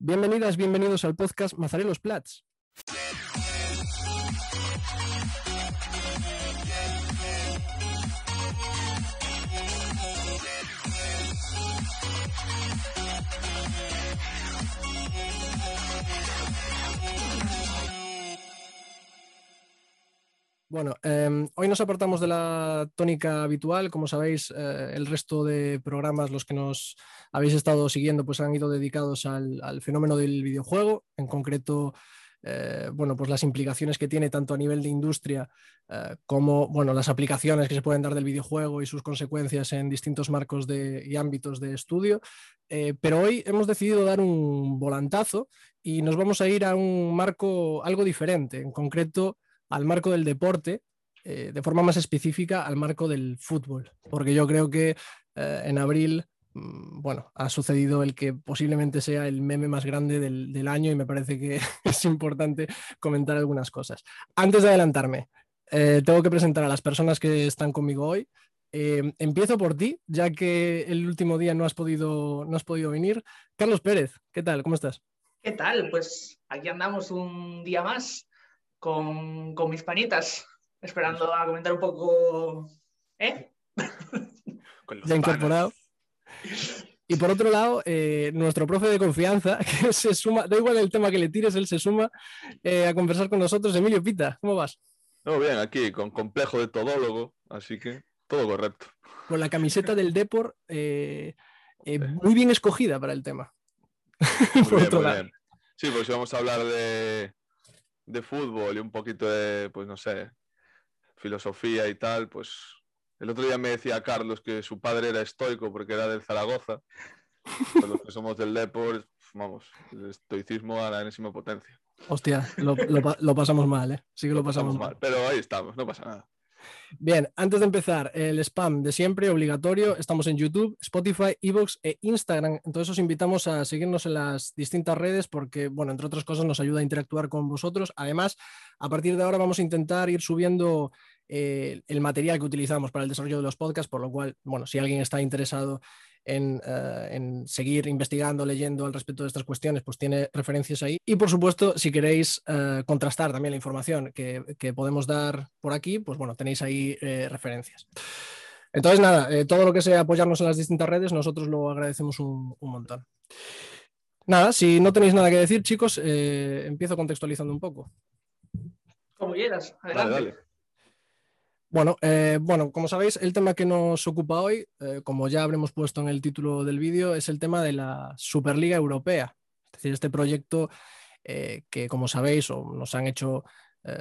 Bienvenidas, bienvenidos al podcast Mazarelos Plats. Bueno, em, hoy nos apartamos de la tónica habitual. Como sabéis, eh, el resto de programas, los que nos habéis estado siguiendo, pues han ido dedicados al, fenómeno del videojuego, en concreto, eh, bueno, pues las implicaciones que tiene tanto a nivel de industria eh, como, bueno, las aplicaciones que se pueden dar del videojuego y sus consecuencias en distintos marcos de, y ámbitos de estudio. pero hoy hemos decidido dar un volantazo y nos vamos a ir a un marco algo diferente, en concreto al marco del deporte, eh, de forma más específica al marco del fútbol, porque yo creo que eh, en abril, mm, bueno, ha sucedido el que posiblemente sea el meme más grande del, año y me parece que es importante comentar algunas cosas. Antes de adelantarme, eh, tengo que presentar a las personas que están conmigo hoy. empiezo por ti, ya que el último día no has, podido, no has podido venir. Carlos Pérez, ¿qué tal? ¿Cómo estás? ¿Qué tal? Pues aquí andamos un día más con, mis panitas, esperando a comentar un poco. ¿Eh? ya incorporado. Y por otro lado, eh, nuestro profe de confianza, que se suma, da igual el tema que le tires, él se suma eh, a conversar con nosotros. Emilio Pita, ¿cómo vas? Muy bien, aquí con complejo de todólogo, así que todo correcto. Con la camiseta del Depor eh, muy bien escogida para el tema. por otro lado. Sí, pues vamos a hablar de, de fútbol y un poquito de, pues no sé, filosofía y tal, pues el otro día me decía Carlos que su padre era estoico porque era del Zaragoza. los que somos del Depor, vamos, el estoicismo a la enésima potencia. Hostia, lo, pasamos mal, ¿eh? Sí que lo, pasamos, mal. Pero ahí estamos, no pasa nada. Bien, antes de empezar, el spam de siempre, obligatorio. Estamos en YouTube, Spotify, Evox e Instagram. Entonces os invitamos a seguirnos en las distintas redes porque, bueno, entre otras cosas nos ayuda a interactuar con vosotros. Además, a partir de ahora vamos a intentar ir subiendo eh, el material que utilizamos para el desarrollo de los podcasts, por lo cual, bueno, si alguien está interesado eh, en, seguir investigando, leyendo al respecto de estas cuestiones, pues tiene referencias ahí. Y por supuesto, si queréis eh, contrastar también la información que, podemos dar por aquí, pues bueno, tenéis ahí eh, referencias. Entonces, nada, todo lo que sea apoyarnos en las distintas redes, nosotros lo agradecemos un, montón. Nada, si no tenéis nada que decir, chicos, empiezo contextualizando un poco. Como quieras, adelante. Bueno, eh, bueno, como sabéis, el tema que nos ocupa hoy, eh, como ya habremos puesto en el título del vídeo, es el tema de la Superliga Europea. Es decir, este proyecto eh, que, como sabéis, o nos han hecho,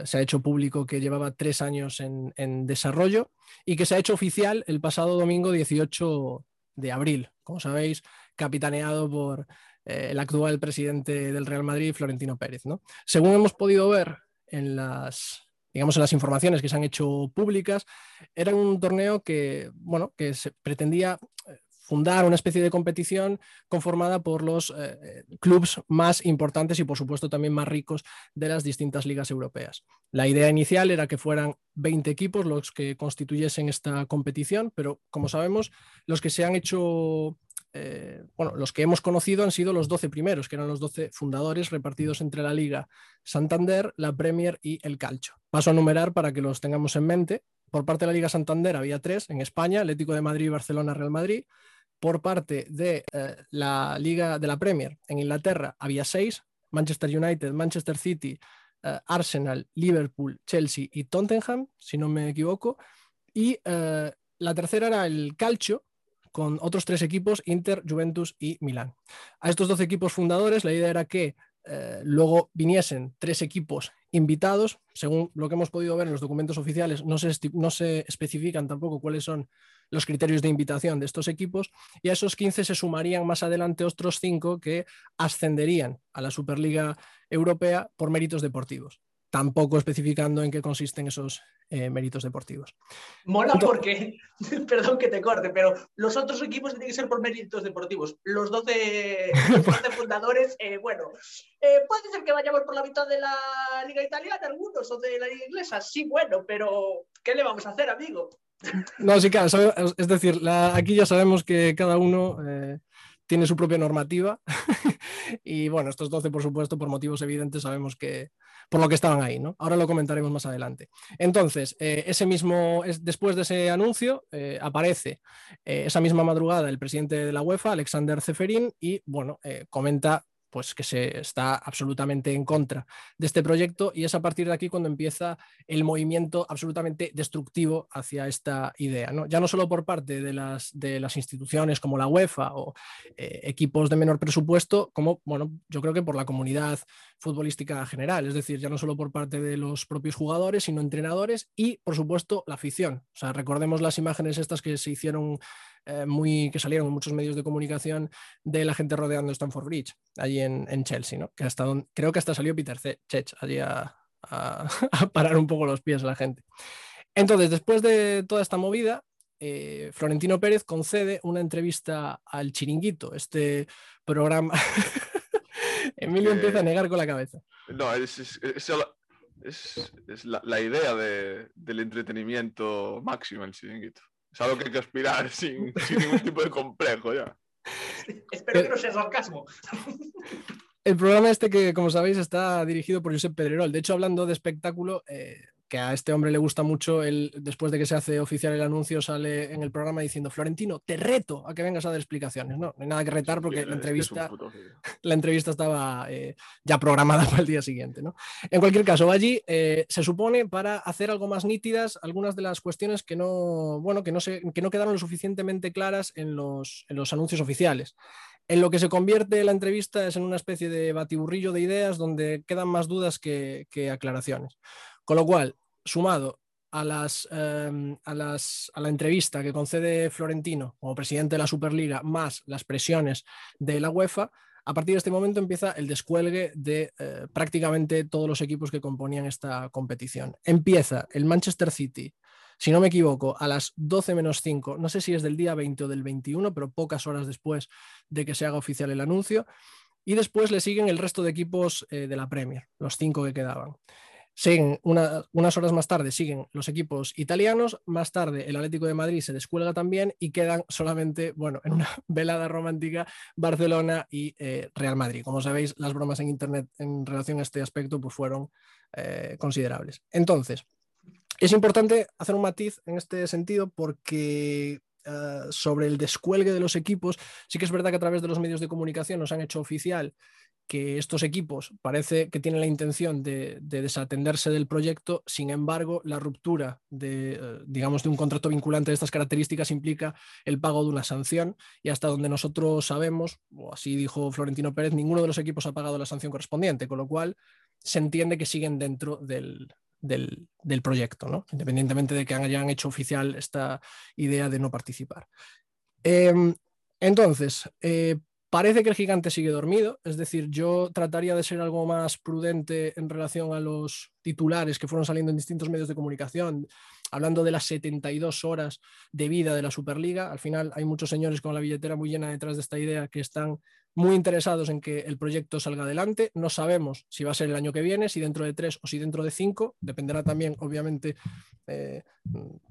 se ha hecho público que llevaba tres años en, desarrollo y que se ha hecho oficial el pasado domingo 18 de abril. Como sabéis, capitaneado por el actual presidente del Real Madrid, Florentino Pérez. ¿no? Según hemos podido ver en las digamos, en las informaciones que se han hecho públicas, era un torneo que, bueno, que se pretendía eh, fundar una especie de competición conformada por los eh, clubes más importantes y por supuesto también más ricos de las distintas ligas europeas. La idea inicial era que fueran 20 equipos los que constituyesen esta competición, pero como sabemos, los que se han hecho eh, bueno, los que hemos conocido han sido los 12 primeros, que eran los 12 fundadores repartidos entre la Liga Santander, la Premier y el Calcio. Paso a numerar para que los tengamos en mente. Por parte de la Liga Santander había tres en España, Atlético de Madrid, Barcelona, Real Madrid. Por parte de eh, la Liga de la Premier en Inglaterra había seis, Manchester United, Manchester City, eh, Arsenal, Liverpool, Chelsea y Tottenham, si no me equivoco. Y la tercera era el Calcio, con otros tres equipos, Inter, Juventus y Milán. A estos 12 equipos fundadores, la idea era que eh, luego viniesen tres equipos invitados. Según lo que hemos podido ver en los documentos oficiales, no se, no se especifican tampoco cuáles son los criterios de invitación de estos equipos. Y a esos 15 se sumarían más adelante otros cinco que ascenderían a la Superliga Europea por méritos deportivos tampoco especificando en qué consisten esos eh, méritos deportivos. Mola porque, perdón que te corte, pero los otros equipos tienen que ser por méritos deportivos. Los 12, fundadores, eh, bueno, eh, puede ser que vayamos por la mitad de la liga italiana, algunos, o de la liga inglesa, sí, bueno, pero ¿qué le vamos a hacer, amigo? No, sí, claro, es decir, aquí ya sabemos que cada uno tiene su propia normativa y bueno, estos 12, por supuesto, por motivos evidentes, sabemos que por lo que estaban ahí, ¿no? Ahora lo comentaremos más adelante. Entonces, eh, ese mismo, después de ese anuncio, eh, aparece eh, esa misma madrugada el presidente de la UEFA, Alexander Zeferin, y bueno, comenta pues que se está absolutamente en contra de este proyecto y es a partir de aquí cuando empieza el movimiento absolutamente destructivo hacia esta idea. ¿no? Ya no solo por parte de las, de las instituciones como la UEFA o eh, equipos de menor presupuesto, como bueno, yo creo que por la comunidad futbolística general, es decir, ya no solo por parte de los propios jugadores, sino entrenadores y por supuesto la afición. O sea, recordemos las imágenes estas que se hicieron eh, muy, que salieron en muchos medios de comunicación de la gente rodeando Stanford Bridge, allí en, Chelsea, ¿no? Que hasta creo que hasta salió Peter Cech allí a, parar un poco los pies a la gente. Entonces, después de toda esta movida, eh, Florentino Pérez concede una entrevista al Chiringuito, este programa. Emilio empieza a negar con la cabeza. No, es, la, idea del entretenimiento máximo el Chiringuito. Es algo que hay que aspirar sin, ningún tipo de complejo ya. Espero que no sea sarcasmo. El programa este que, como sabéis, está dirigido por Josep Pedrerol. De hecho, hablando de espectáculo, eh, que a este hombre le gusta mucho, después de que se hace oficial el anuncio, sale en el programa diciendo, Florentino, te reto a que vengas a dar explicaciones. No, no hay nada que retar porque la entrevista, la entrevista estaba eh, ya programada para el día siguiente. ¿no? En cualquier caso, allí eh, se supone para hacer algo más nítidas algunas de las cuestiones que no, bueno, que no, se, que no quedaron lo suficientemente claras en los, en los anuncios oficiales. En lo que se convierte la entrevista es en una especie de batiburrillo de ideas donde quedan más dudas que, que aclaraciones. Con lo cual, sumado em, a, la entrevista que concede Florentino como presidente de la Superliga, más las presiones de la UEFA, a partir de este momento empieza el descuelgue de eh, prácticamente todos los equipos que componían esta competición. Empieza el Manchester City, si no me equivoco, a las 12 menos 5, no sé si es del día 20 o del 21, pero pocas horas después de que se haga oficial el anuncio. Y después le siguen el resto de equipos eh, de la Premier, los cinco que quedaban. Siguen unas horas más tarde, siguen los equipos italianos, más tarde el Atlético de Madrid se descuelga también y quedan solamente, bueno, en una velada romántica Barcelona y eh, Real Madrid. Como sabéis, las bromas en Internet en relación a este aspecto pues fueron eh, considerables. Entonces, es importante hacer un matiz en este sentido porque eh, sobre el descuelgue de los equipos, sí que es verdad que a través de los medios de comunicación nos han hecho oficial que estos equipos parece que tienen la intención de, desatenderse del proyecto, sin embargo, la ruptura de, eh, digamos, de un contrato vinculante de estas características implica el pago de una sanción y hasta donde nosotros sabemos, o así dijo Florentino Pérez, ninguno de los equipos ha pagado la sanción correspondiente, con lo cual se entiende que siguen dentro del, proyecto, ¿no? independientemente de que hayan hecho oficial esta idea de no participar. Em, entonces, eh, Parece que el gigante sigue dormido, es decir, yo trataría de ser algo más prudente en relación a los titulares que fueron saliendo en distintos medios de comunicación, hablando de las 72 horas de vida de la Superliga. Al final hay muchos señores con la billetera muy llena detrás de esta idea que están muy interesados en que el proyecto salga adelante. No sabemos si va a ser el año que viene, si dentro de tres o si dentro de cinco. Dependerá también, obviamente, eh,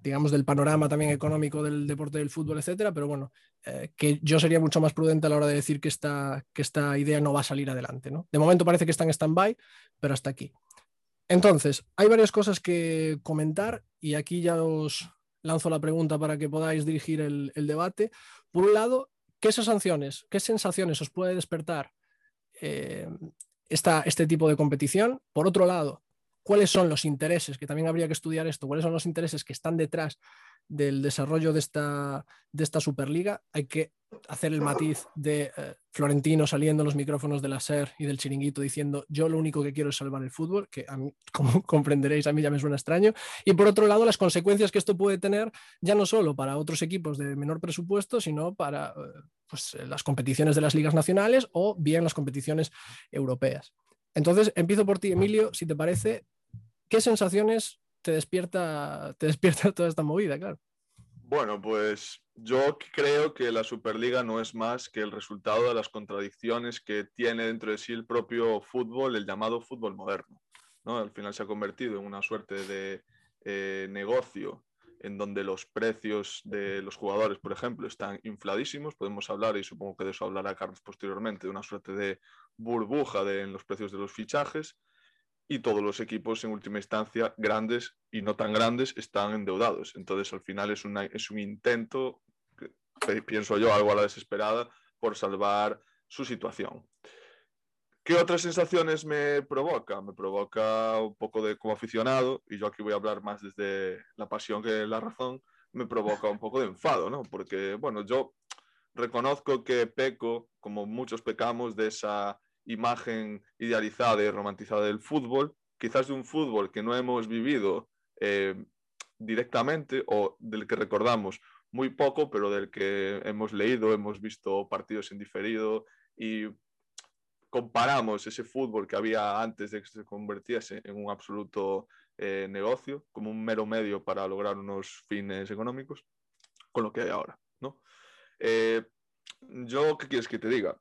digamos, del panorama también económico del deporte del fútbol, etcétera. Pero bueno, eh, que yo sería mucho más prudente a la hora de decir que esta, que esta idea no va a salir adelante. ¿no? De momento parece que está en stand-by, pero hasta aquí. Entonces, hay varias cosas que comentar y aquí ya os lanzo la pregunta para que podáis dirigir el, debate. Por un lado, ¿Qué sanciones, qué sensaciones os puede despertar eh, este tipo de competición? Por otro lado, ¿cuáles son los intereses? Que también habría que estudiar esto. ¿Cuáles son los intereses que están detrás del desarrollo de esta, de esta Superliga? Hay que hacer el matiz de eh, Florentino saliendo los micrófonos de la SER y del chiringuito diciendo yo lo único que quiero es salvar el fútbol, que a mí, como comprenderéis, a mí ya me suena extraño. Y por otro lado, las consecuencias que esto puede tener ya no solo para otros equipos de menor presupuesto, sino para eh, pues, las competiciones de las ligas nacionales o bien las competiciones europeas. Entonces, empiezo por ti, Emilio, si te parece, ¿qué sensaciones te despierta, te despierta toda esta movida, claro? Bueno, pues yo creo que la Superliga no es más que el resultado de las contradicciones que tiene dentro de sí el propio fútbol, el llamado fútbol moderno. ¿no? Al final se ha convertido en una suerte de eh, negocio en donde los precios de los jugadores, por ejemplo, están infladísimos. Podemos hablar, y supongo que de eso hablará Carlos posteriormente, de una suerte de burbuja en los precios de los fichajes. Y todos los equipos, en última instancia, grandes y no tan grandes, están endeudados. Entonces, al final es, es un intento, pienso yo, algo a la desesperada, por salvar su situación. ¿Qué otras sensaciones me provoca? Me provoca un poco de como aficionado, y yo aquí voy a hablar más desde la pasión que la razón, me provoca un poco de enfado, ¿no? Porque, bueno, yo reconozco que peco, como muchos pecamos, de esa imagen idealizada y romantizada del fútbol, quizás de un fútbol que no hemos vivido eh, directamente o del que recordamos muy poco, pero del que hemos leído, hemos visto partidos en diferido y comparamos ese fútbol que había antes de que se convirtiese en un absoluto eh, negocio, como un mero medio para lograr unos fines económicos, con lo que hay ahora. ¿no? Eh, yo, ¿qué quieres que te diga?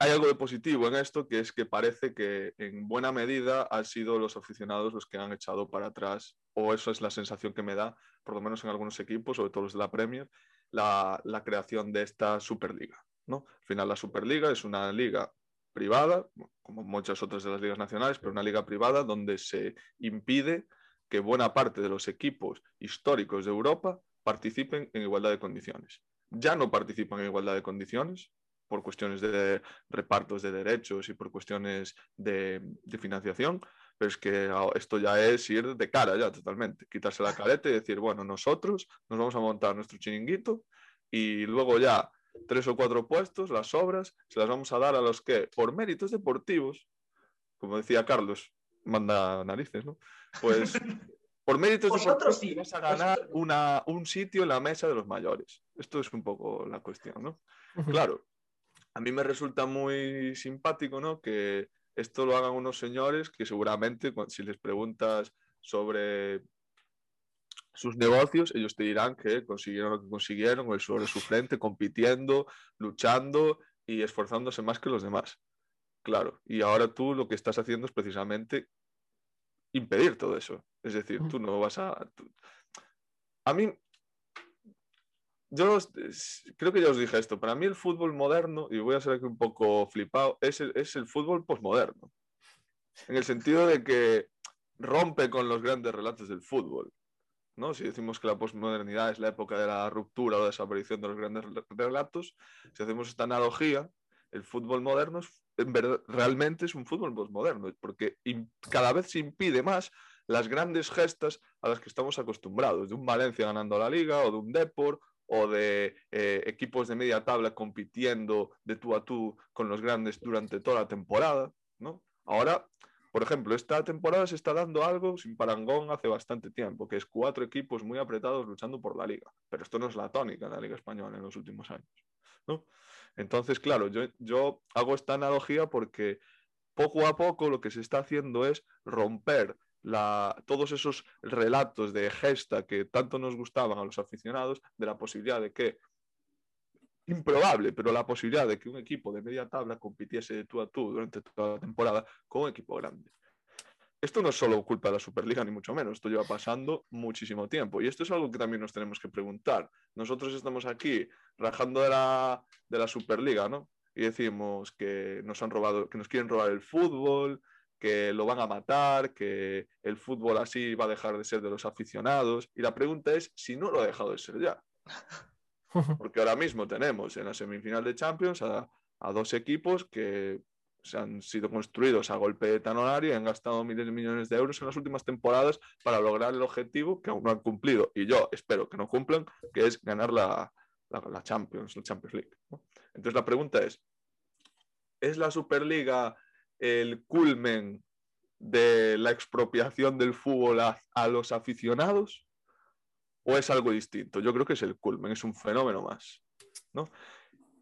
Hay algo de positivo en esto, que es que parece que en buena medida han sido los aficionados los que han echado para atrás, o eso es la sensación que me da, por lo menos en algunos equipos, sobre todo los de la Premier, la, creación de esta Superliga. ¿no? Al final la Superliga es una liga privada, como muchas otras de las ligas nacionales, pero una liga privada donde se impide que buena parte de los equipos históricos de Europa participen en igualdad de condiciones. Ya no participan en igualdad de condiciones por cuestiones de repartos de derechos y por cuestiones de, de financiación, pero es que esto ya es ir de cara ya totalmente, quitarse la careta y decir, bueno, nosotros nos vamos a montar nuestro chiringuito y luego ya tres o cuatro puestos, las obras, se las vamos a dar a los que, por méritos deportivos, como decía Carlos, manda narices, ¿no? Pues por méritos deportivos sí. vas a ganar una, un sitio en la mesa de los mayores. Esto es un poco la cuestión, ¿no? Claro, a mí me resulta muy simpático, ¿no? Que esto lo hagan unos señores que seguramente, si les preguntas sobre sus negocios, ellos te dirán que consiguieron lo que consiguieron, el sobre su frente, compitiendo, luchando y esforzándose más que los demás. Claro, y ahora tú lo que estás haciendo es precisamente impedir todo eso. Es decir, tú no vas a... A mí, yo creo que ya os dije esto, para mí el fútbol moderno, y voy a ser aquí un poco flipado, es el, es el fútbol posmoderno. En el sentido de que rompe con los grandes relatos del fútbol. ¿no? Si decimos que la posmodernidad es la época de la ruptura o la desaparición de los grandes relatos, si hacemos esta analogía, el fútbol moderno realmente es un fútbol posmoderno, porque cada vez se impide más las grandes gestas a las que estamos acostumbrados, de un Valencia ganando la liga o de un Depor o de eh, equipos de media tabla compitiendo de tú a tú con los grandes durante toda la temporada. ¿no? Ahora por ejemplo, esta temporada se está dando algo sin parangón hace bastante tiempo, que es cuatro equipos muy apretados luchando por la liga. Pero esto no es la tónica de la liga española en los últimos años. Entonces, claro, yo, yo hago esta analogía porque poco a poco lo que se está haciendo es romper todos esos relatos de gesta que tanto nos gustaban a los aficionados de la posibilidad de que improbable, pero la posibilidad de que un equipo de media tabla compitiese de tú a tú durante toda la temporada con un equipo grande. Esto no es solo culpa de la Superliga, ni mucho menos. Esto lleva pasando muchísimo tiempo. Y esto es algo que también nos tenemos que preguntar. Nosotros estamos aquí rajando de la, de la Superliga, ¿no? Y decimos que nos han robado, que nos quieren robar el fútbol, que lo van a matar, que el fútbol así va a dejar de ser de los aficionados. Y la pregunta es si no lo ha dejado de ser ya. Porque ahora mismo tenemos en la semifinal de Champions a, dos equipos que se han sido construidos a golpe de tanonario y han gastado miles de millones de euros en las últimas temporadas para lograr el objetivo que aún no han cumplido. Y yo espero que no cumplan, que es ganar la, la, Champions, la Champions League. Entonces la pregunta es, ¿es la Superliga el culmen de la expropiación del fútbol a los aficionados? o es algo distinto? Yo creo que es el culmen, es un fenómeno más. ¿no?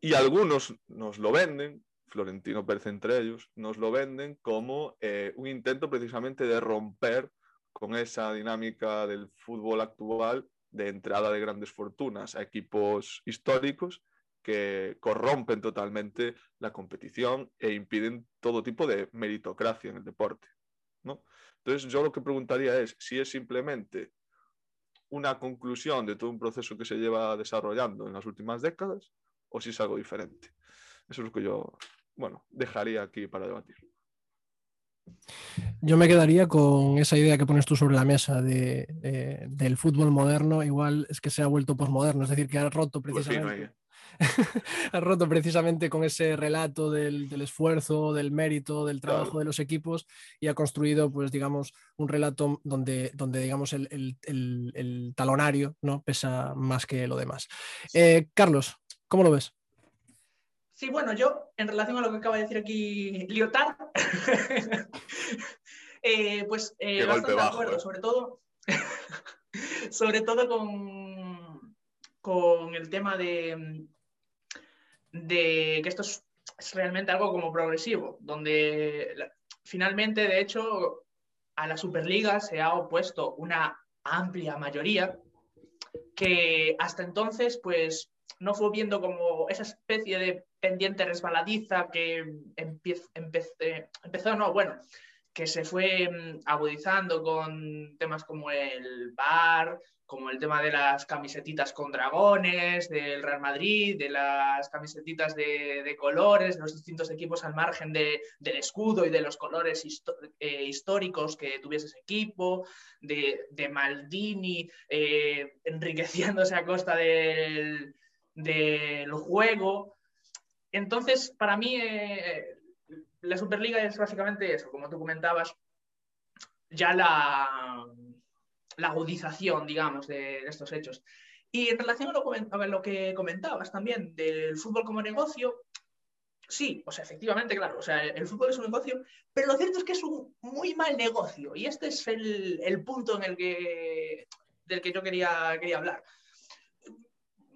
Y algunos nos lo venden, Florentino Pérez entre ellos, nos lo venden como eh, un intento precisamente de romper con esa dinámica del fútbol actual de entrada de grandes fortunas a equipos históricos que corrompen totalmente la competición e impiden todo tipo de meritocracia en el deporte. ¿no? Entonces yo lo que preguntaría es si es simplemente una conclusión de todo un proceso que se lleva desarrollando en las últimas décadas o si es algo diferente. Eso es lo que yo, bueno, dejaría aquí para debatir. Yo me quedaría con esa idea que pones tú sobre la mesa de, del fútbol moderno, igual es que se ha vuelto posmoderno, es decir, que ha roto pues precisamente. Ha roto precisamente con ese relato del, esfuerzo, del mérito, del trabajo de los equipos y ha construido, pues digamos, un relato donde, donde digamos, el, talonario ¿no? pesa más que lo demás. Eh, Carlos, ¿cómo lo ves? Sí, bueno, yo, en relación a lo que acaba de decir aquí Lyotard, eh, pues eh, bastante de acuerdo, sobre todo, sobre todo con, con el tema de, de que esto es, realmente algo como progresivo, donde finalmente, de hecho, a la Superliga se ha opuesto una amplia mayoría que hasta entonces, pues, no fue viendo como esa especie de pendiente resbaladiza que empezó, no, bueno, que se fue mm, agudizando con temas como el bar, como el tema de las camisetitas con dragones, del Real Madrid, de las camisetitas de, colores, de los distintos equipos al margen del escudo y de los colores eh, históricos que tuviese ese equipo, de, Maldini eh, enriqueciéndose a costa del, juego. Entonces, para mí, eh, la Superliga es básicamente eso, como tú comentabas, ya la la agudización, digamos, de, estos hechos. Y en relación a lo, que comentabas también del fútbol como negocio, sí, o efectivamente, claro, o sea, el fútbol es un negocio, pero lo cierto es que es un muy mal negocio y este es el, punto en el que, del que yo quería, quería hablar.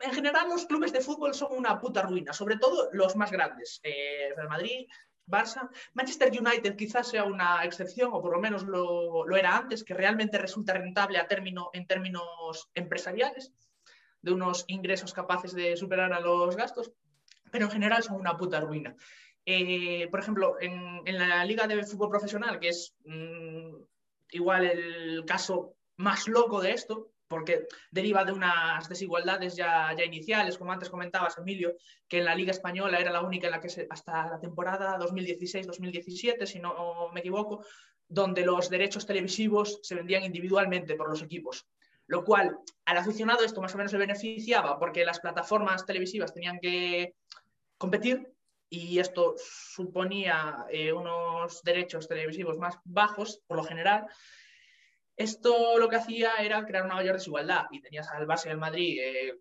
En general, los clubes de fútbol son una puta ruina, sobre todo los más grandes. Eh, Real Madrid, Barça. Manchester United quizás sea una excepción, o por lo menos lo, era antes, que realmente resulta rentable a término, en términos empresariales, de unos ingresos capaces de superar a los gastos, pero en general son una puta ruina. Eh, por ejemplo, en, la Liga de Fútbol Profesional, que es mm, igual el caso más loco de esto, porque deriva de unas desigualdades ya, ya iniciales, como antes comentabas, Emilio, que en la Liga Española era la única en la que hasta la temporada 2016-2017, si no me equivoco, donde los derechos televisivos se vendían individualmente por los equipos. Lo cual, al aficionado esto más o menos le beneficiaba porque las plataformas televisivas tenían que competir y esto suponía eh, unos derechos televisivos más bajos, por lo general, esto lo que hacía era crear una mayor desigualdad y tenías al Barça y al Madrid eh,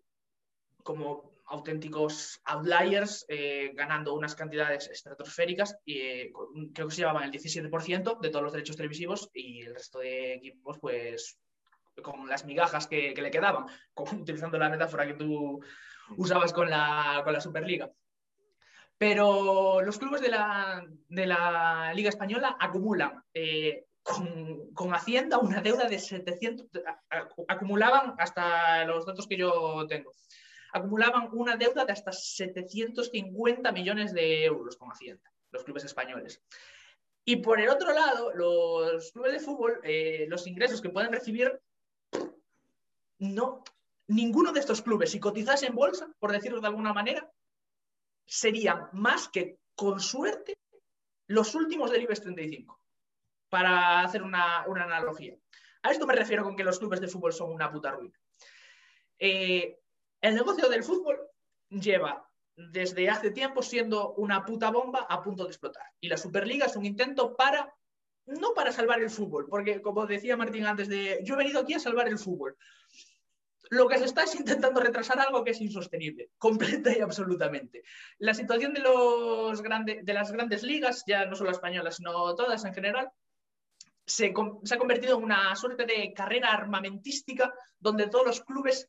como auténticos outliers eh, ganando unas cantidades estratosféricas y eh, creo que se llevaban el 17% de todos los derechos televisivos y el resto de equipos pues con las migajas que, le quedaban, utilizando la metáfora que tú usabas con la, con la Superliga. Pero los clubes de la, de la Liga Española acumulan con, Hacienda una deuda de 700, acumulaban hasta los datos que yo tengo, acumulaban una deuda de hasta 750 millones de euros con Hacienda, los clubes españoles. Y por el otro lado, los clubes de fútbol, eh, los ingresos que pueden recibir, no, ninguno de estos clubes, si cotizase en bolsa, por decirlo de alguna manera, serían más que, con suerte, los últimos del IBEX 35 para hacer una, analogía. A esto me refiero con que los clubes de fútbol son una puta ruina. Eh, el negocio del fútbol lleva desde hace tiempo siendo una puta bomba a punto de explotar. Y la Superliga es un intento para, no para salvar el fútbol, porque como decía Martín antes de, yo he venido aquí a salvar el fútbol. Lo que se está es intentando retrasar algo que es insostenible, completa y absolutamente. La situación de, los de las grandes ligas, ya no solo españolas, sino todas en general, se, ha convertido en una suerte de carrera armamentística donde todos los clubes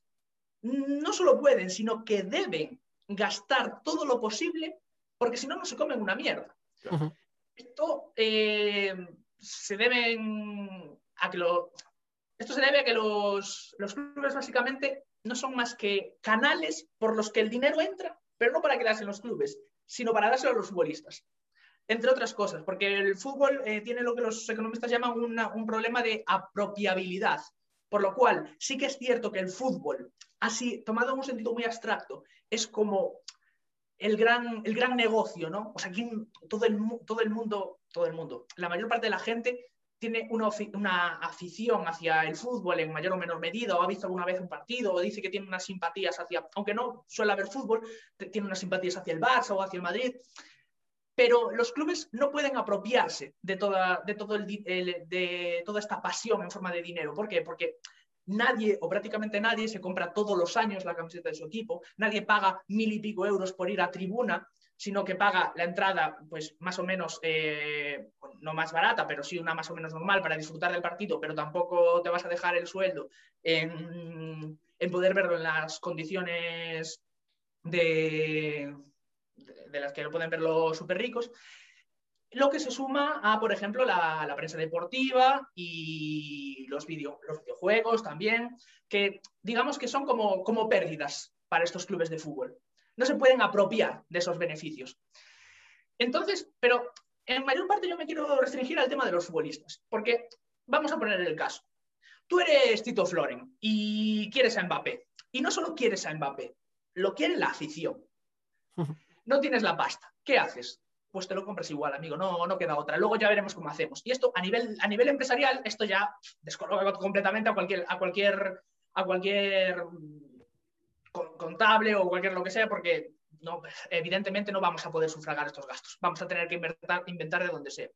no solo pueden, sino que deben gastar todo lo posible porque si no, no se comen una mierda. Esto eh, se debe a que lo, esto se debe a que los, los, clubes básicamente no son más que canales por los que el dinero entra, pero no para quedarse en los clubes, sino para dárselo a los futbolistas entre otras cosas, porque el fútbol eh, tiene lo que los economistas llaman un problema de apropiabilidad. Por lo cual, sí que es cierto que el fútbol, así tomado en un sentido muy abstracto, es como el gran, el gran negocio, ¿no? O sea, aquí todo el, todo el mundo, todo el mundo, la mayor parte de la gente tiene una, una, afición hacia el fútbol en mayor o menor medida, o ha visto alguna vez un partido, o dice que tiene unas simpatías hacia, aunque no suele haber fútbol, tiene unas simpatías hacia el Barça o hacia el Madrid, pero los clubes no pueden apropiarse de toda, de todo el, de toda esta pasión en forma de dinero. ¿Por qué? Porque nadie o prácticamente nadie se compra todos los años la camiseta de su equipo, nadie paga mil y pico euros por ir a tribuna, sino que paga la entrada, pues más o menos, eh, no más barata, pero sí una más o menos normal para disfrutar del partido, pero tampoco te vas a dejar el sueldo en, poder verlo en las condiciones de, de las que pueden ver los súper ricos. Lo que se suma a, por ejemplo, la, prensa deportiva y los, los, videojuegos también, que digamos que son como, como pérdidas para estos clubes de fútbol. No se pueden apropiar de esos beneficios. Entonces, pero en mayor parte yo me quiero restringir al tema de los futbolistas, porque vamos a poner el caso. Tú eres Tito Floren y quieres a Mbappé. Y no solo quieres a Mbappé, lo quiere la afición. No tienes la pasta. ¿Qué haces? pues te lo compras igual, amigo, no, no queda otra. Luego ya veremos cómo hacemos. Y esto a nivel, a nivel empresarial, esto ya descoloca completamente a cualquier, a cualquier, a cualquier contable o cualquier lo que sea, porque evidentemente no vamos a poder sufragar estos gastos. Vamos a tener que inventar, inventar de donde sea.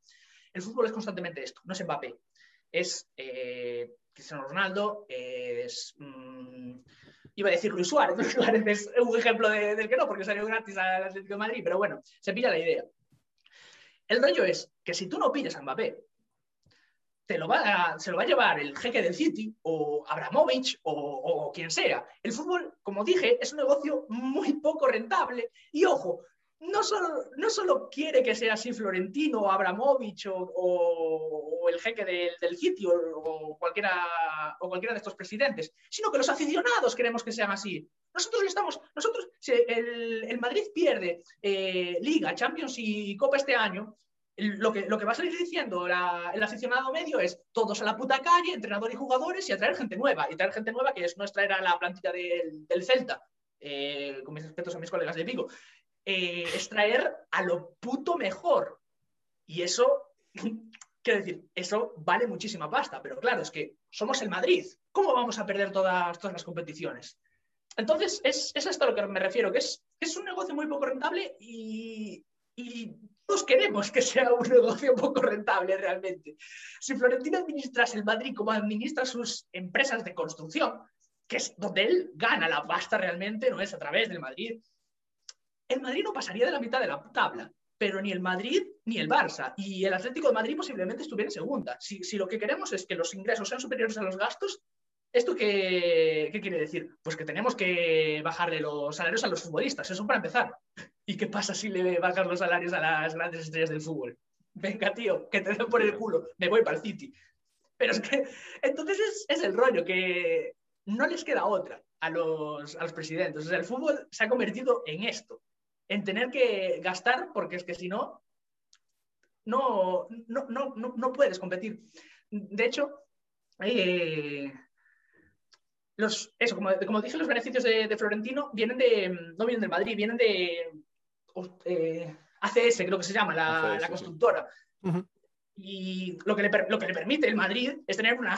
El fútbol es constantemente esto, no es Mbappé. Es eh, Cristiano Ronaldo, es... Mm, iba a decir Luis Suárez, Luis Suárez es un ejemplo del que no, porque salió gratis al Atlético de Madrid, pero bueno, se pilla la idea. El rollo es que si tú no pillas a Mbappé, te lo va se lo va a llevar el jeque del City o Abramovich o, quien sea. El fútbol, como dije, es un negocio muy poco rentable y ojo, no solo, no solo quiere que sea así Florentino, o Abramovich o, el jeque del, del o, cualquiera, o cualquiera de estos presidentes, sino que los aficionados queremos que sean así. Nosotros estamos, nosotros, si el, Madrid pierde eh, Liga, Champions y Copa este año, lo que, lo que va a salir diciendo el aficionado medio es todos a la puta calle, entrenador y jugadores y a traer gente nueva. Y traer gente nueva que es, no es traer a la plantilla del, Celta, eh, con mis respetos a mis colegas de Vigo, eh, extraer a lo puto mejor. Y eso, quiero decir, eso vale muchísima pasta, pero claro, es que somos el Madrid. ¿Cómo vamos a perder todas, todas las competiciones? Entonces, es, es esto a lo que me refiero, que es, es un negocio muy poco rentable y, y todos queremos que sea un negocio poco rentable realmente. Si Florentino administrase el Madrid como administra sus empresas de construcción, que es donde él gana la pasta realmente, no es a través del Madrid, el Madrid no pasaría de la mitad de la tabla, pero ni el Madrid ni el Barça. Y el Atlético de Madrid posiblemente estuviera en segunda. Si, lo que queremos es que los ingresos sean superiores a los gastos, ¿esto qué, quiere decir? Pues que tenemos que bajarle los salarios a los futbolistas, eso para empezar. ¿Y qué pasa si le bajan los salarios a las grandes estrellas del fútbol? Venga, tío, que te den por el culo, me voy para el City. Pero es que, entonces es, es el rollo, que no les queda otra a los, a los presidentes. O sea, el fútbol se ha convertido en esto en tener que gastar, porque es que si no, no, no, no, no puedes competir. De hecho, eh, los, eso, como, como, dije, los beneficios de, Florentino vienen de, no vienen de Madrid, vienen de eh, ACS, creo que se llama, la, constructora. Y lo que, le, lo que le permite el Madrid es tener una,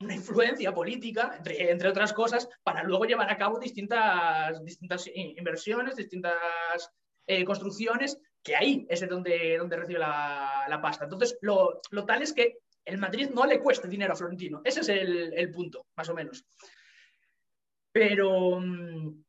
una influencia política, entre, entre, otras cosas, para luego llevar a cabo distintas, distintas inversiones, distintas eh, construcciones, que ahí es donde, donde recibe la, la pasta. Entonces, lo, lo, tal es que el Madrid no le cuesta dinero a Florentino. Ese es el, el punto, más o menos. Pero, mm,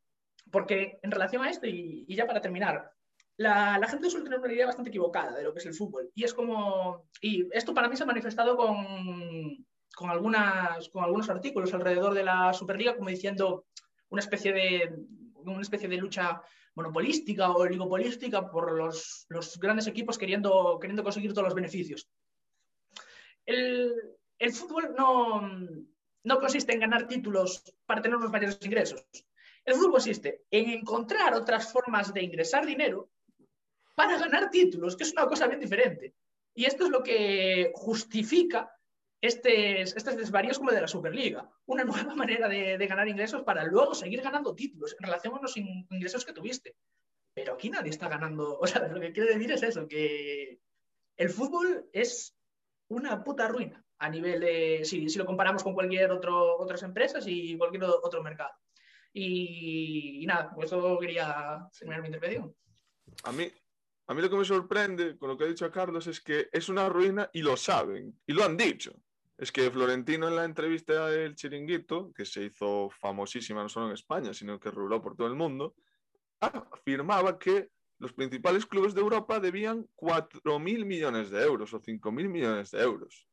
porque en relación a esto, y, y ya para terminar, la, gente suele tener una idea bastante equivocada de lo que es el fútbol. Y es como. Y esto para mí se ha manifestado con, con, algunas, con algunos artículos alrededor de la Superliga, como diciendo una especie de, una especie de lucha monopolística o oligopolística por los, los grandes equipos queriendo, queriendo conseguir todos los beneficios. El, el fútbol no, no consiste en ganar títulos para tener unos mayores ingresos. El fútbol consiste en encontrar otras formas de ingresar dinero para ganar títulos, que es una cosa bien diferente. Y esto es lo que justifica estos, estos desvaríos como de la Superliga, una nueva manera de, ganar ingresos para luego seguir ganando títulos en relación a los ingresos que tuviste. Pero aquí nadie está ganando, o sea, lo que quiero decir es eso, que el fútbol es una puta ruina a nivel de, si, si lo comparamos con cualquier otro, otras empresas y cualquier otro mercado. Y, nada, por eso quería terminar mi intervención. A mí, a mí lo que me sorprende con lo que ha dicho Carlos es que es una ruina y lo saben, y lo han dicho. Es que Florentino en la entrevista del Chiringuito, que se hizo famosísima no solo en España, sino que ruló por todo el mundo, afirmaba que los principales clubes de Europa debían 4.000 millones de euros o 5.000 millones de euros.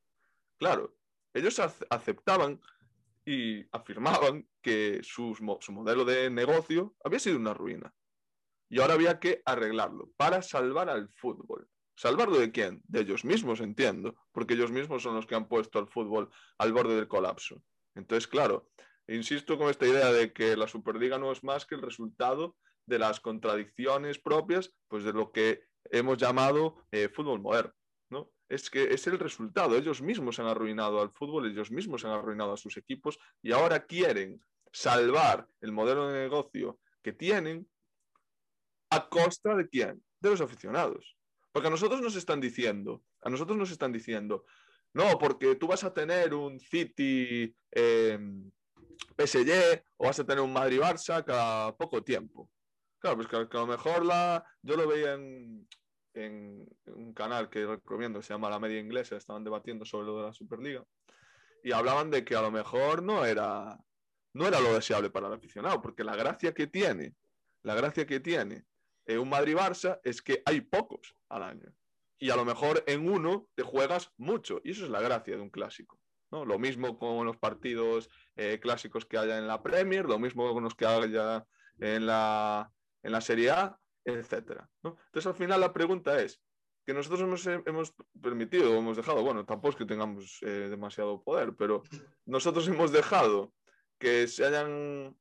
Claro, ellos aceptaban y afirmaban que su modelo de negocio había sido una ruina. Y ahora había que arreglarlo para salvar al fútbol. ¿Salvarlo de quién? De ellos mismos, entiendo, porque ellos mismos son los que han puesto al fútbol al borde del colapso. Entonces, claro, insisto con esta idea de que la Superliga no es más que el resultado de las contradicciones propias pues, de lo que hemos llamado eh, fútbol moderno. ¿no? Es que es el resultado. Ellos mismos han arruinado al fútbol, ellos mismos han arruinado a sus equipos y ahora quieren salvar el modelo de negocio que tienen a costa de quién? De los aficionados. Porque a nosotros nos están diciendo, a nosotros nos están diciendo, no, porque tú vas a tener un City eh, PSG o vas a tener un Madrid-Barça cada poco tiempo. Claro, pues que, a lo mejor la, yo lo veía en, un canal que recomiendo, se llama La Media Inglesa, estaban debatiendo sobre lo de la Superliga y hablaban de que a lo mejor no era, no era lo deseable para el aficionado, porque la gracia que tiene, la gracia que tiene en un Madrid-Barça es que hay pocos al año. Y a lo mejor en uno te juegas mucho. Y eso es la gracia de un clásico. ¿no? Lo mismo con los partidos eh, clásicos que haya en la Premier, lo mismo con los que haya en la, en la Serie A, etcétera. Entonces, al final la pregunta es, que nosotros hemos, hemos permitido, hemos dejado, bueno, tampoco es que tengamos eh, demasiado poder, pero nosotros hemos dejado que se hayan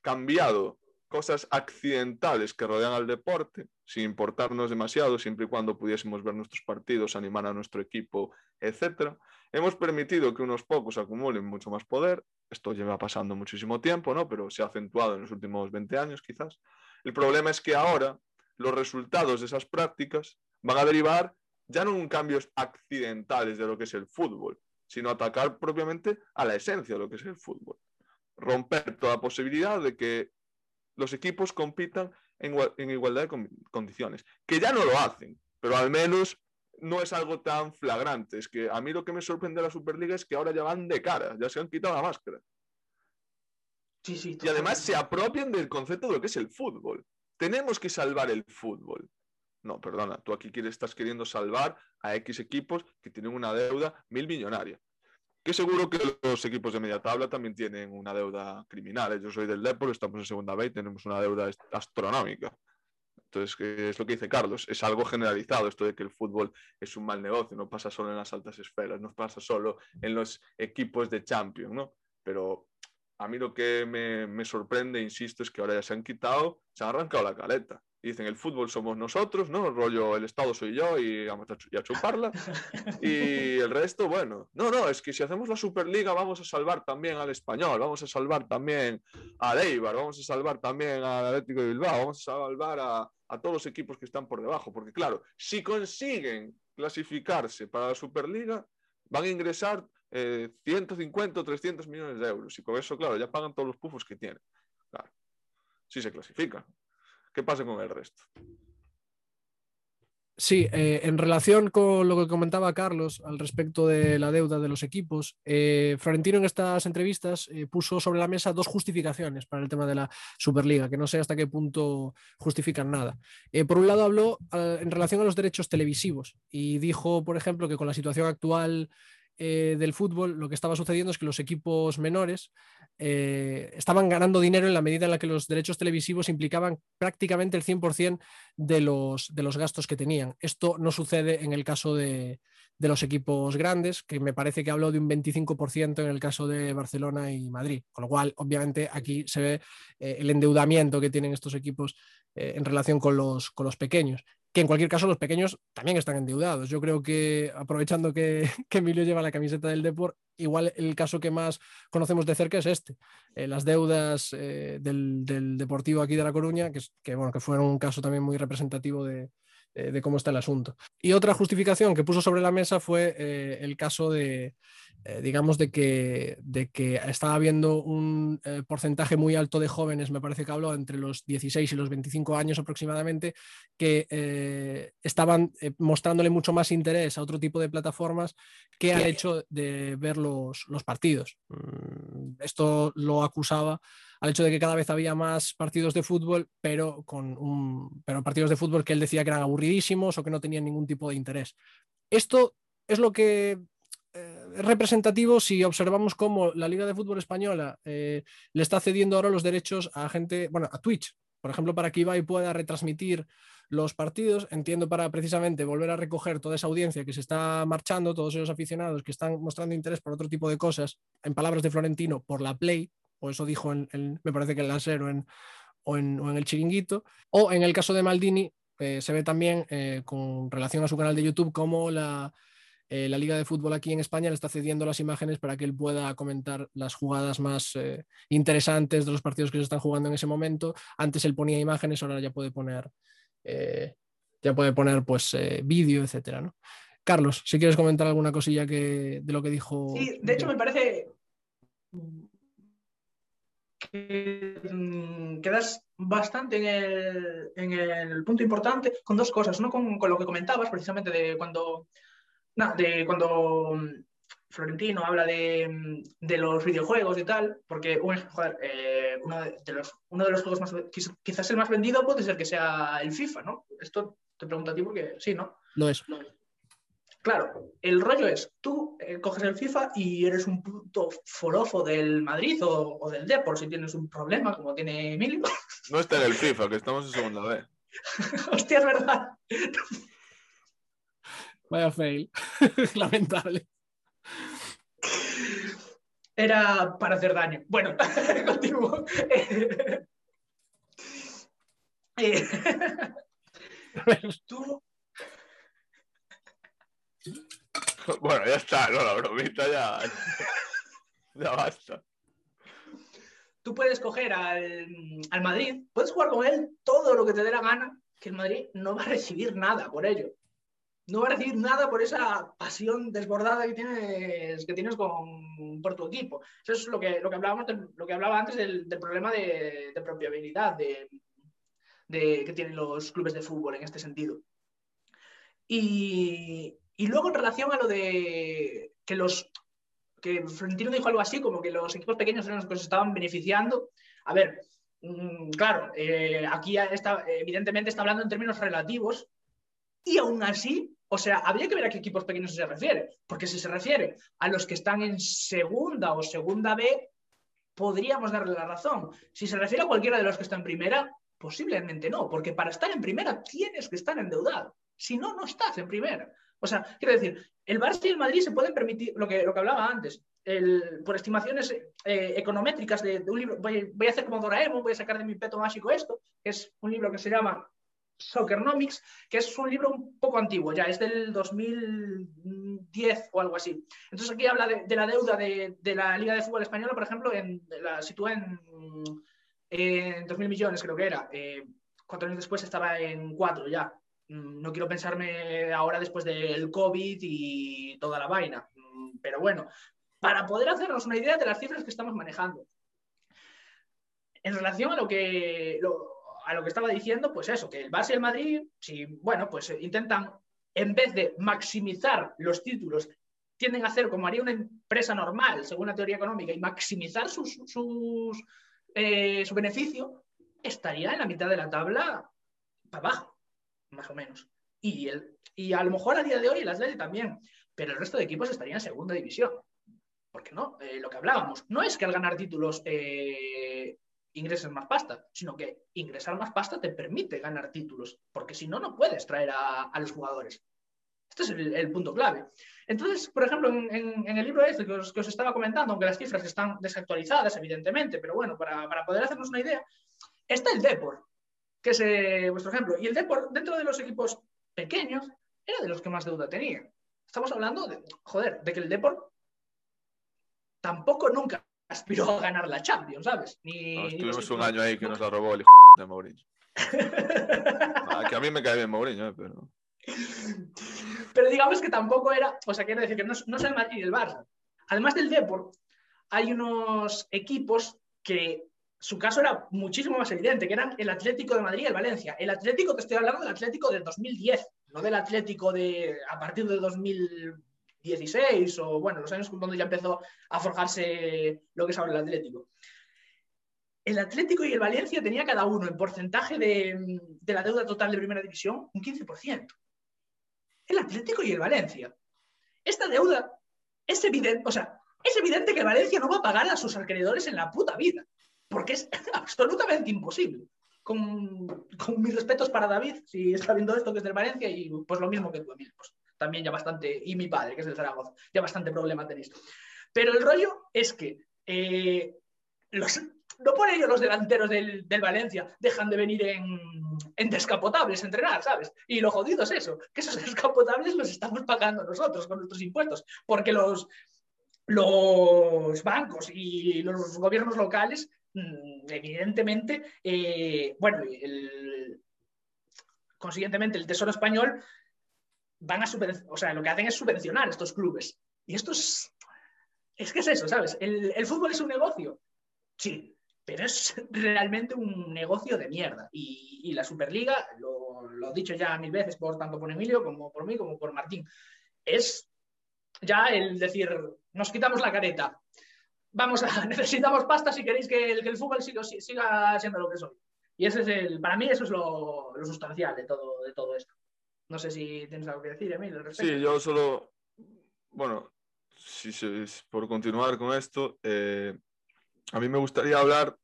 cambiado cosas accidentales que rodean al deporte, sin importarnos demasiado, siempre y cuando pudiésemos ver nuestros partidos, animar a nuestro equipo, etcétera. Hemos permitido que unos pocos acumulen mucho más poder. Esto lleva pasando muchísimo tiempo, ¿no? Pero se ha acentuado en los últimos 20 años, quizás. El problema es que ahora los resultados de esas prácticas van a derivar ya no en cambios accidentales de lo que es el fútbol, sino atacar propiamente a la esencia de lo que es el fútbol. Romper toda posibilidad de que los equipos compitan en, igualdad de condiciones, que ya no lo hacen, pero al menos no es algo tan flagrante. Es que a mí lo que me sorprende de la Superliga es que ahora ya van de cara, ya se han quitado la máscara y además se apropian del concepto de lo que es el fútbol. Tenemos que salvar el fútbol. No, perdona, tú aquí quieres, estás queriendo salvar a X equipos que tienen una deuda mil millonaria. Que seguro que los equipos de media tabla también tienen una deuda criminal. Yo soy del Depor, estamos en segunda B y tenemos una deuda astronómica. Entonces, es lo que dice Carlos, es algo generalizado esto de que el fútbol es un mal negocio, no pasa solo en las altas esferas, no pasa solo en los equipos de Champions, ¿no? Pero a mí lo que me, sorprende, insisto, es que ahora ya se han quitado, se han arrancado la caleta. Dicen, el fútbol somos nosotros, ¿no? El rollo, el Estado soy yo y vamos a, chuparla. Y el resto, bueno, no, no, es que si hacemos la Superliga vamos a salvar también al Español, vamos a salvar también al Eibar, vamos a salvar también al Atlético de Bilbao, vamos a salvar a, a todos los equipos que están por debajo. Porque claro, si consiguen clasificarse para la Superliga, van a ingresar 150 o 300 millones de euros. Y con eso, claro, ya pagan todos los pufos que tienen. Claro, si se clasifican. ¿Qué pasa con el resto? Sí, eh, en relación con lo que comentaba Carlos al respecto de la deuda de los equipos, eh, Florentino en estas entrevistas eh, puso sobre la mesa dos justificaciones para el tema de la Superliga, que no sé hasta qué punto justifican nada. por un lado habló en relación a los derechos televisivos y dijo, por ejemplo, que con la situación actual del fútbol, lo que estaba sucediendo es que los equipos menores eh, estaban ganando dinero en la medida en la que los derechos televisivos implicaban prácticamente el 100% de los, de los gastos que tenían. Esto no sucede en el caso de, los equipos grandes, que me parece que habló de un 25% en el caso de Barcelona y Madrid. Con lo cual, obviamente, aquí se ve eh, el endeudamiento que tienen estos equipos en relación con los, con los pequeños que en cualquier caso los pequeños también están endeudados. Yo creo que, aprovechando que, Emilio lleva la camiseta del Deport, igual el caso que más conocemos de cerca es este, eh, las deudas eh, del, Deportivo aquí de La Coruña, que, que, bueno, que fueron un caso también muy representativo de, de cómo está el asunto. Y otra justificación que puso sobre la mesa fue el caso de, eh, digamos, de que, de que estaba habiendo un eh, porcentaje muy alto de jóvenes, me parece que habló entre los 16 y los 25 años aproximadamente, que eh, estaban mostrándole mucho más interés a otro tipo de plataformas que al hecho de ver los, los partidos. Mm, esto lo acusaba al hecho de que cada vez había más partidos de fútbol, pero, con un, pero partidos de fútbol que él decía que eran aburridísimos o que no tenían ningún tipo de interés. Esto es lo que es representativo si observamos cómo la Liga de Fútbol Española eh, le está cediendo ahora los derechos a gente, bueno, a Twitch, por ejemplo, para que Ibai pueda retransmitir los partidos, entiendo para precisamente volver a recoger toda esa audiencia que se está marchando, todos esos aficionados que están mostrando interés por otro tipo de cosas, en palabras de Florentino, por la Play, o eso dijo en, me parece que en el o en, o, en, el Chiringuito, o en el caso de Maldini, eh, se ve también eh, con relación a su canal de YouTube como la, eh, la Liga de Fútbol aquí en España le está cediendo las imágenes para que él pueda comentar las jugadas más interesantes de los partidos que se están jugando en ese momento. Antes él ponía imágenes, ahora ya puede poner, ya puede poner pues vídeo, etcétera. ¿no? Carlos, si quieres comentar alguna cosilla que, de lo que dijo. Sí, de hecho me parece quedas bastante en el, punto importante con dos cosas, ¿no? Con, con, lo que comentabas precisamente de cuando de cuando mm, Florentino habla de, de, los videojuegos y tal, porque joder, eh, uno, de, los, uno de los juegos más, quizás el más vendido puede ser que sea el FIFA, ¿no? Esto te pregunto a ti porque sí, ¿no? Lo es. Claro, el rollo es, tú eh, coges el FIFA y eres un puto forofo del Madrid o, o del Depor si tienes un problema como tiene Emilio. No está en el FIFA, que estamos en segunda vez. Hostia, es verdad. Vaya fail. Lamentable. Era para hacer daño. Bueno, continúo. Eh, tú. Bueno, ya está, no, la bromita ya. Ya basta. Tú puedes coger al, al Madrid, puedes jugar con él todo lo que te dé la gana, que el Madrid no va a recibir nada por ello no va a recibir nada por esa pasión desbordada que tienes, que tienes con, por tu equipo. Eso es lo que, lo que, hablábamos lo que hablaba antes del, problema de, de propiabilidad de, que tienen los clubes de fútbol en este sentido. Y, luego en relación a lo de que los que Florentino dijo algo así, como que los equipos pequeños eran los que se estaban beneficiando. A ver, mm, claro, eh, aquí está, evidentemente está hablando en términos relativos, y aún así o sea, habría que ver a qué equipos pequeños se refiere, porque si se refiere a los que están en segunda o segunda B, podríamos darle la razón. Si se refiere a cualquiera de los que están en primera, posiblemente no, porque para estar en primera tienes que estar endeudado. Si no, no estás en primera. O sea, quiero decir, el Barça y el Madrid se pueden permitir, lo que, lo que hablaba antes, por estimaciones eh, econométricas de, un libro, voy, a hacer como Doraemon, voy a sacar de mi peto mágico esto, que es un libro que se llama Soccernomics, que es un libro un poco antiguo, ya es del 2010 o algo así. Entonces aquí habla de, la deuda de, la Liga de Fútbol Española, por ejemplo, en, la sitúa en, en 2.000 millones, creo que era. Eh, cuatro años después estaba en cuatro ya. Mm, no quiero pensarme ahora después del COVID y toda la vaina. Mm, pero bueno, para poder hacernos una idea de las cifras que estamos manejando. En relación a lo que a lo que estaba diciendo, pues eso, que el Barça y el Madrid, si, bueno, pues eh, intentan, en vez de maximizar los títulos, tienden a hacer como haría una empresa normal, según la teoría económica, y maximizar sus, eh, su beneficio, estaría en la mitad de la tabla para abajo, más o menos. Y, el, y a lo mejor a día de hoy el Atleti también, pero el resto de equipos estarían en segunda división. Porque no, eh, lo que hablábamos, no es que al ganar títulos ingreses más pasta, sino que ingresar más pasta te permite ganar títulos, porque si no, no puedes traer a, los jugadores. Este es el, punto clave. Entonces, por ejemplo, en, el libro este que os, estaba comentando, aunque las cifras están desactualizadas, evidentemente, pero bueno, para, poder hacernos una idea, está el Depor, que es eh, vuestro ejemplo. Y el Depor, dentro de los equipos pequeños, era de los que más deuda tenía. Estamos hablando de, joder, de que el Depor tampoco nunca aspiró a ganar la Champions, ¿sabes? Ni, estuvimos un año ahí que nos la robó el de Mourinho. Ah, que a mí me cae bien Mourinho, eh, pero... Pero digamos que tampoco era, o sea, quiero decir que no, no es el Madrid y el Barça. Además del Depor, hay unos equipos que su caso era muchísimo más evidente, que eran el Atlético de Madrid y el Valencia. El Atlético, te estoy hablando del Atlético del 2010, no del Atlético de a partir de 2016 o, bueno, los años cuando ya empezó a forjarse lo que es ahora el Atlético. El Atlético y el Valencia tenía cada uno en porcentaje de, de la deuda total de primera división un 15%. El Atlético y el Valencia. Esta deuda es evidente, o sea, es evidente que Valencia no va a pagar a sus acreedores en la puta vida, porque es absolutamente imposible. Con, mis respetos para David, si está viendo esto que es del Valencia, y pues lo mismo que tú, Emil, pues también ya bastante, y mi padre, que es del Zaragoza, ya bastante problema tenéis. Pero el rollo es que eh, los, no por ello los delanteros del, Valencia dejan de venir en, en, descapotables a entrenar, ¿sabes? Y lo jodido es eso, que esos descapotables los estamos pagando nosotros con nuestros impuestos, porque los, los bancos y los gobiernos locales, evidentemente, eh, bueno, consiguientemente el Tesoro Español van a o sea, lo que hacen es subvencionar estos clubes. Y esto es, es que es eso, ¿sabes? El, el fútbol es un negocio, sí, pero es realmente un negocio de mierda. Y, y la Superliga, lo, lo, he dicho ya mil veces, por tanto por Emilio como por mí, como por Martín, es ya el decir, nos quitamos la careta. Vamos a, necesitamos pasta si queréis que el, que el fútbol siga, siga, siendo lo que soy. Y ese es el, para mí eso es lo, lo, sustancial de todo, de todo esto. No sé si tienes algo que decir, Emilio. Sí, yo solo, bueno, si, por continuar con esto, eh, a mí me gustaría hablar,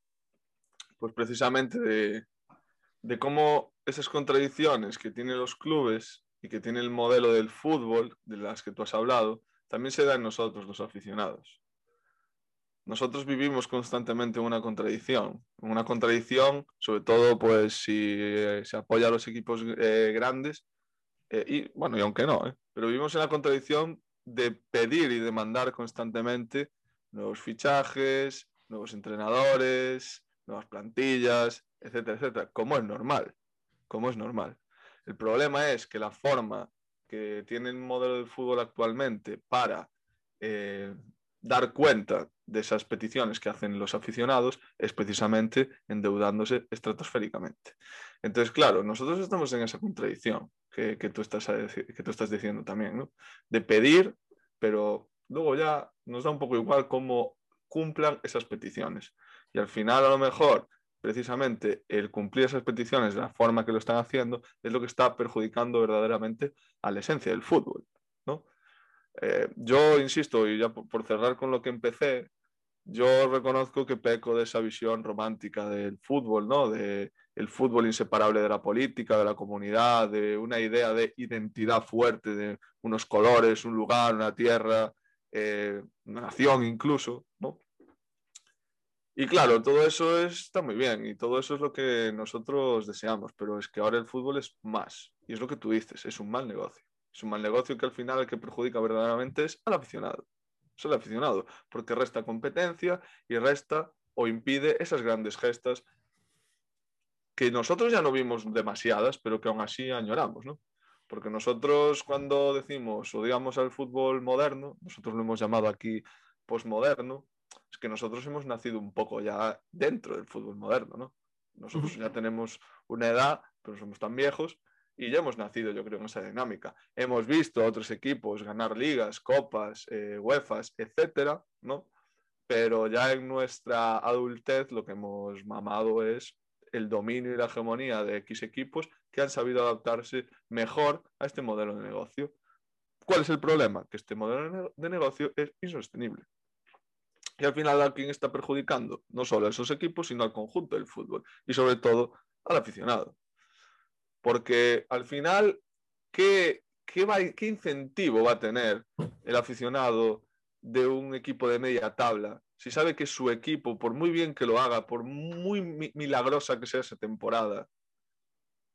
pues precisamente de, de cómo esas contradicciones que tienen los clubes y que tiene el modelo del fútbol, de las que tú has hablado, también se da en nosotros, los aficionados. Nosotros vivimos constantemente una contradicción, una contradicción, sobre todo pues si eh, se apoya a los equipos eh, grandes, eh, y bueno, y aunque no, pero vivimos en la contradicción de pedir y demandar constantemente nuevos fichajes, nuevos entrenadores, nuevas plantillas, etcétera, etcétera, como es normal, como es normal. El problema es que la forma que tiene el modelo de fútbol actualmente para dar cuenta de esas peticiones que hacen los aficionados es precisamente endeudándose estratosféricamente. Entonces, claro, nosotros estamos en esa contradicción que, tú, estás que tú estás diciendo también, ¿no? de pedir, pero luego ya nos da un poco igual cómo cumplan esas peticiones. Y al final, a lo mejor, precisamente el cumplir esas peticiones de la forma que lo están haciendo es lo que está perjudicando verdaderamente a la esencia del fútbol. Eh, yo insisto, y ya por cerrar con lo que empecé, yo reconozco que peco de esa visión romántica del fútbol, ¿no? De el fútbol inseparable de la política, de la comunidad, de una idea de identidad fuerte, de unos colores, un lugar, una tierra, eh, una nación incluso, ¿no? Y claro, todo eso está muy bien y todo eso es lo que nosotros deseamos, pero es que ahora el fútbol es más. Y es lo que tú dices, es un mal negocio. Es un mal negocio que al final el que perjudica verdaderamente es al aficionado. Es al aficionado, porque resta competencia y resta o impide esas grandes gestas que nosotros ya no vimos demasiadas, pero que aún así añoramos, ¿no? Porque nosotros cuando decimos o digamos al fútbol moderno, nosotros lo hemos llamado aquí posmoderno, es que nosotros hemos nacido un poco ya dentro del fútbol moderno, ¿no? Nosotros ya tenemos una edad, pero somos tan viejos y ya hemos nacido, yo creo, en esa dinámica. Hemos visto a otros equipos ganar ligas, copas, eh, UEFAs, etcétera, ¿no? Pero ya en nuestra adultez lo que hemos mamado es el dominio y la hegemonía de X equipos que han sabido adaptarse mejor a este modelo de negocio. ¿Cuál es el problema? Que este modelo de negocio es insostenible. Y al final, ¿a quién está perjudicando? No solo a esos equipos, sino al conjunto del fútbol y sobre todo al aficionado. Porque al final, ¿qué, qué, incentivo va a tener el aficionado de un equipo de media tabla si sabe que su equipo, por muy bien que lo haga, por muy milagrosa que sea esa temporada,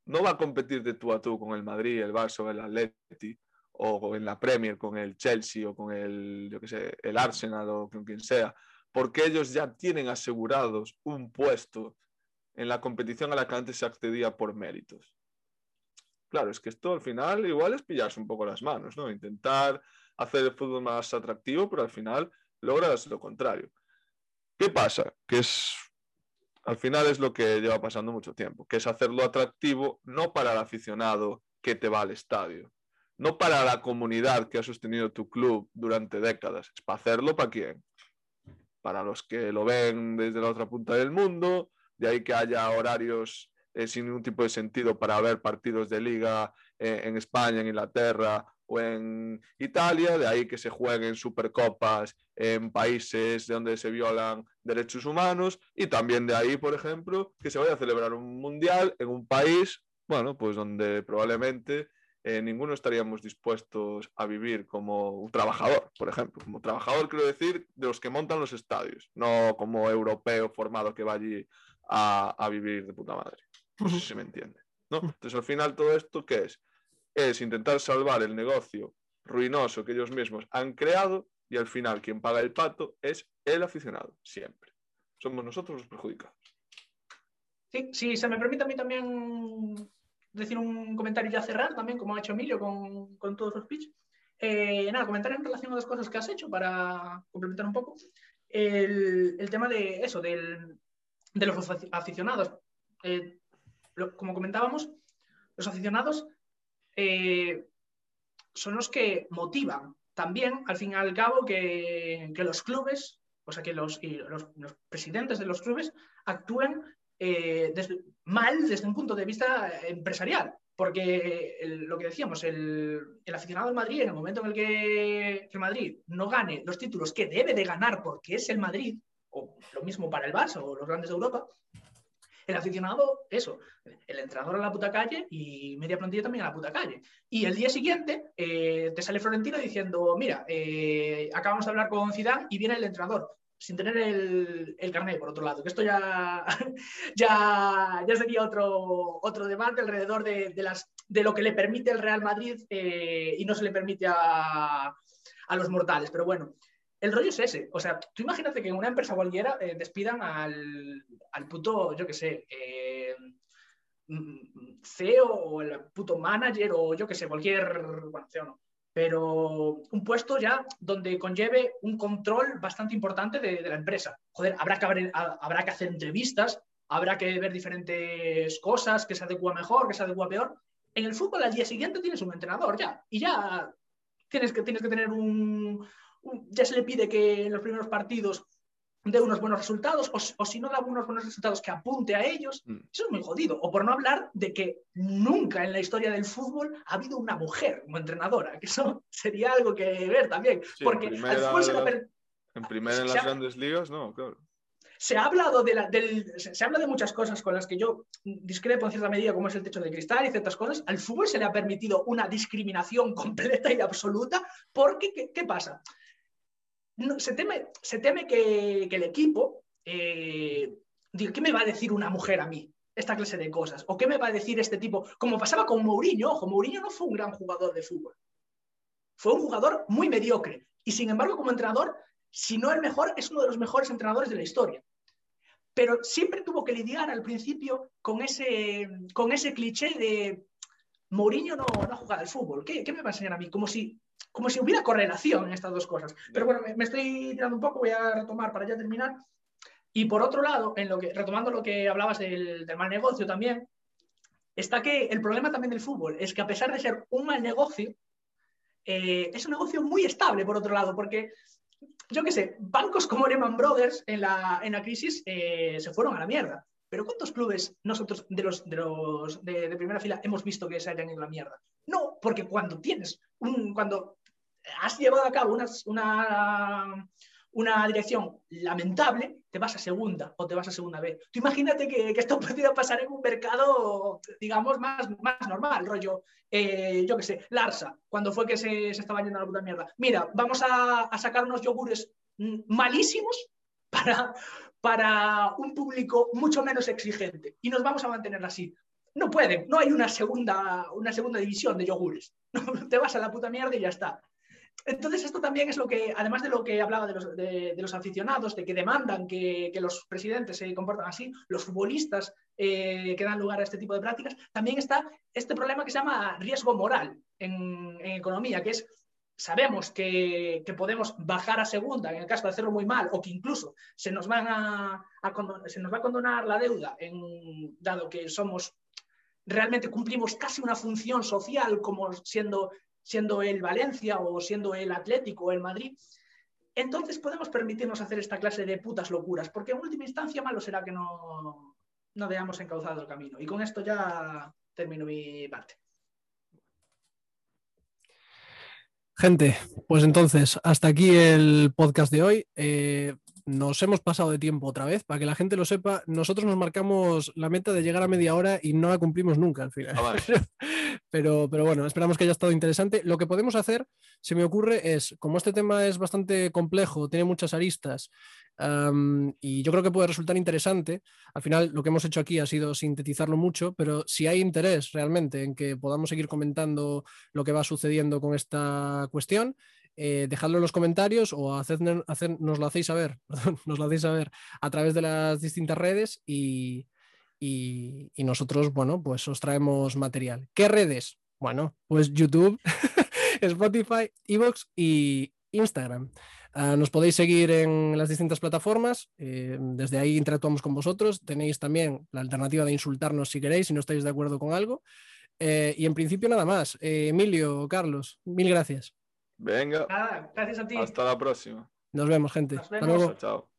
no va a competir de tú a tú con el Madrid, el Barça el Atleti, o en la Premier con el Chelsea o con el, yo qué sé, el Arsenal o con quien sea, porque ellos ya tienen asegurados un puesto en la competición a la que antes se accedía por méritos. Claro, es que esto al final igual es pillarse un poco las manos, ¿no? Intentar hacer el fútbol más atractivo, pero al final logras lo contrario. ¿Qué pasa? Que es, al final es lo que lleva pasando mucho tiempo, que es hacerlo atractivo no para el aficionado que te va al estadio, no para la comunidad que ha sostenido tu club durante décadas, es para hacerlo para quién. Para los que lo ven desde la otra punta del mundo, de ahí que haya horarios eh, sin ningún tipo de sentido para ver partidos de liga eh, en España, en Inglaterra o en Italia, de ahí que se jueguen supercopas en países donde se violan derechos humanos y también de ahí, por ejemplo, que se vaya a celebrar un mundial en un país, bueno, pues donde probablemente eh, ninguno estaríamos dispuestos a vivir como un trabajador, por ejemplo. Como trabajador, quiero decir, de los que montan los estadios, no como europeo formado que va allí a, vivir de puta madre. No sé si se me entiende. ¿no? Entonces, al final, todo esto, ¿qué es? Es intentar salvar el negocio ruinoso que ellos mismos han creado y al final quien paga el pato es el aficionado, siempre. Somos nosotros los perjudicados. Sí, sí, se me permite a mí también decir un comentario ya cerrar también, como ha hecho Emilio con, con todo su speech. Eh, nada, comentar en relación a las cosas que has hecho para complementar un poco. El, el tema de eso, del, de los aficionados. Eh, como comentábamos, los aficionados eh, son los que motivan también, al fin y al cabo, que, los clubes, o sea, que los, presidentes de los clubes actúen eh, mal desde un punto de vista empresarial. Porque lo que decíamos, el, aficionado del Madrid, en el momento en el que, el Madrid no gane los títulos que debe de ganar porque es el Madrid, o lo mismo para el Barça o los grandes de Europa, el aficionado, eso, el entrenador a la puta calle y media plantilla también a la puta calle. Y el día siguiente eh, te sale Florentino diciendo, mira, eh, acabamos de hablar con Zidane y viene el entrenador sin tener el, el carnet, por otro lado, que esto ya, ya, ya sería otro, otro debate alrededor de, de, las, de lo que le permite el Real Madrid eh, y no se le permite a, a, los mortales. Pero bueno, el rollo es ese. O sea, tú imagínate que en una empresa cualquiera eh, despidan al, al, puto, yo qué sé, eh, CEO o el puto manager o yo qué sé, cualquier, bueno, CEO no pero un puesto ya donde conlleve un control bastante importante de, la empresa. Joder, habrá que, habrá que hacer entrevistas, habrá que ver diferentes cosas, que se adecua mejor, que se adecua peor. En el fútbol al día siguiente tienes un entrenador ya, y ya tienes que, tienes que tener un, Ya se le pide que en los primeros partidos de unos buenos resultados, o, si no da unos buenos resultados, que apunte a ellos. Mm. Eso es muy jodido. O por no hablar de que nunca en la historia del fútbol ha habido una mujer como entrenadora, que eso sería algo que ver también. porque al fútbol se En primera en las grandes ligas, no, claro. Se ha, hablado de la, del, se habla de muchas cosas con las que yo discrepo en cierta medida, como es el techo de cristal y ciertas cosas. Al fútbol se le ha permitido una discriminación completa y absoluta, porque, ¿qué, qué pasa? Se teme, se teme que, el equipo eh, diga, ¿qué me va a decir una mujer a mí? Esta clase de cosas. ¿O qué me va a decir este tipo? Como pasaba con Mourinho, ojo, Mourinho no fue un gran jugador de fútbol. Fue un jugador muy mediocre. Y sin embargo, como entrenador, si no el mejor, es uno de los mejores entrenadores de la historia. Pero siempre tuvo que lidiar al principio con ese, con ese cliché de Mourinho no, no ha jugado al fútbol. ¿Qué, ¿Qué me va a enseñar a mí? Como si como si hubiera correlación en estas dos cosas. Pero bueno, me, estoy tirando un poco, voy a retomar para ya terminar. Y por otro lado, en lo que, retomando lo que hablabas del, mal negocio también, está que el problema también del fútbol es que a pesar de ser un mal negocio, eh, es un negocio muy estable, por otro lado, porque yo qué sé, bancos como Lehman Brothers en la, en la crisis eh, se fueron a la mierda. Pero ¿cuántos clubes nosotros de los, de, los de, primera fila hemos visto que se hayan ido a la mierda? No, porque cuando tienes un, cuando has llevado a cabo una, una, dirección lamentable, te vas a segunda o te vas a segunda B. Tú imagínate que, esto pudiera pasar en un mercado, digamos, más, más normal, rollo, eh, yo qué sé, Larsa, cuando fue que se, estaba yendo a la puta mierda. Mira, vamos a, sacar unos yogures malísimos para, para un público mucho menos exigente y nos vamos a mantener así no pueden, no hay una segunda, una segunda división de yogures. Te vas a la puta mierda y ya está. Entonces, esto también es lo que, además de lo que hablaba de los, de, los aficionados, de que demandan que, que, los presidentes se comportan así, los futbolistas eh, que dan lugar a este tipo de prácticas, también está este problema que se llama riesgo moral en, en economía, que es sabemos que, que, podemos bajar a segunda en el caso de hacerlo muy mal o que incluso se nos, van a, a se nos va a condonar la deuda en, dado que somos realmente cumplimos casi una función social como siendo siendo el Valencia o siendo el Atlético o el Madrid, entonces podemos permitirnos hacer esta clase de putas locuras, porque en última instancia malo será que no, no veamos encauzado el camino. Y con esto ya termino mi parte. Gente, pues entonces, hasta aquí el podcast de hoy. Eh, nos hemos pasado de tiempo otra vez, para que la gente lo sepa, nosotros nos marcamos la meta de llegar a media hora y no la cumplimos nunca al final. Ah, pero, pero bueno, esperamos que haya estado interesante. Lo que podemos hacer, se me ocurre, es, como este tema es bastante complejo, tiene muchas aristas y yo creo que puede resultar interesante, al final lo que hemos hecho aquí ha sido sintetizarlo mucho, pero si hay interés realmente en que podamos seguir comentando lo que va sucediendo con esta cuestión, eh, dejadlo en los comentarios o nos lo hacéis saber, nos lo hacéis saber a través de las distintas redes y, y, nosotros, bueno, pues os traemos material. ¿Qué redes? Bueno, pues YouTube, Spotify, Evox y Instagram. Ah, nos podéis seguir en las distintas plataformas, eh, desde ahí interactuamos con vosotros. Tenéis también la alternativa de insultarnos si queréis, si no estáis de acuerdo con algo. Eh, y en principio nada más. Emilio, Carlos, mil gracias. Venga. Nada, gracias a ti. Hasta la próxima. Nos vemos, gente. Nos vemos. Chao.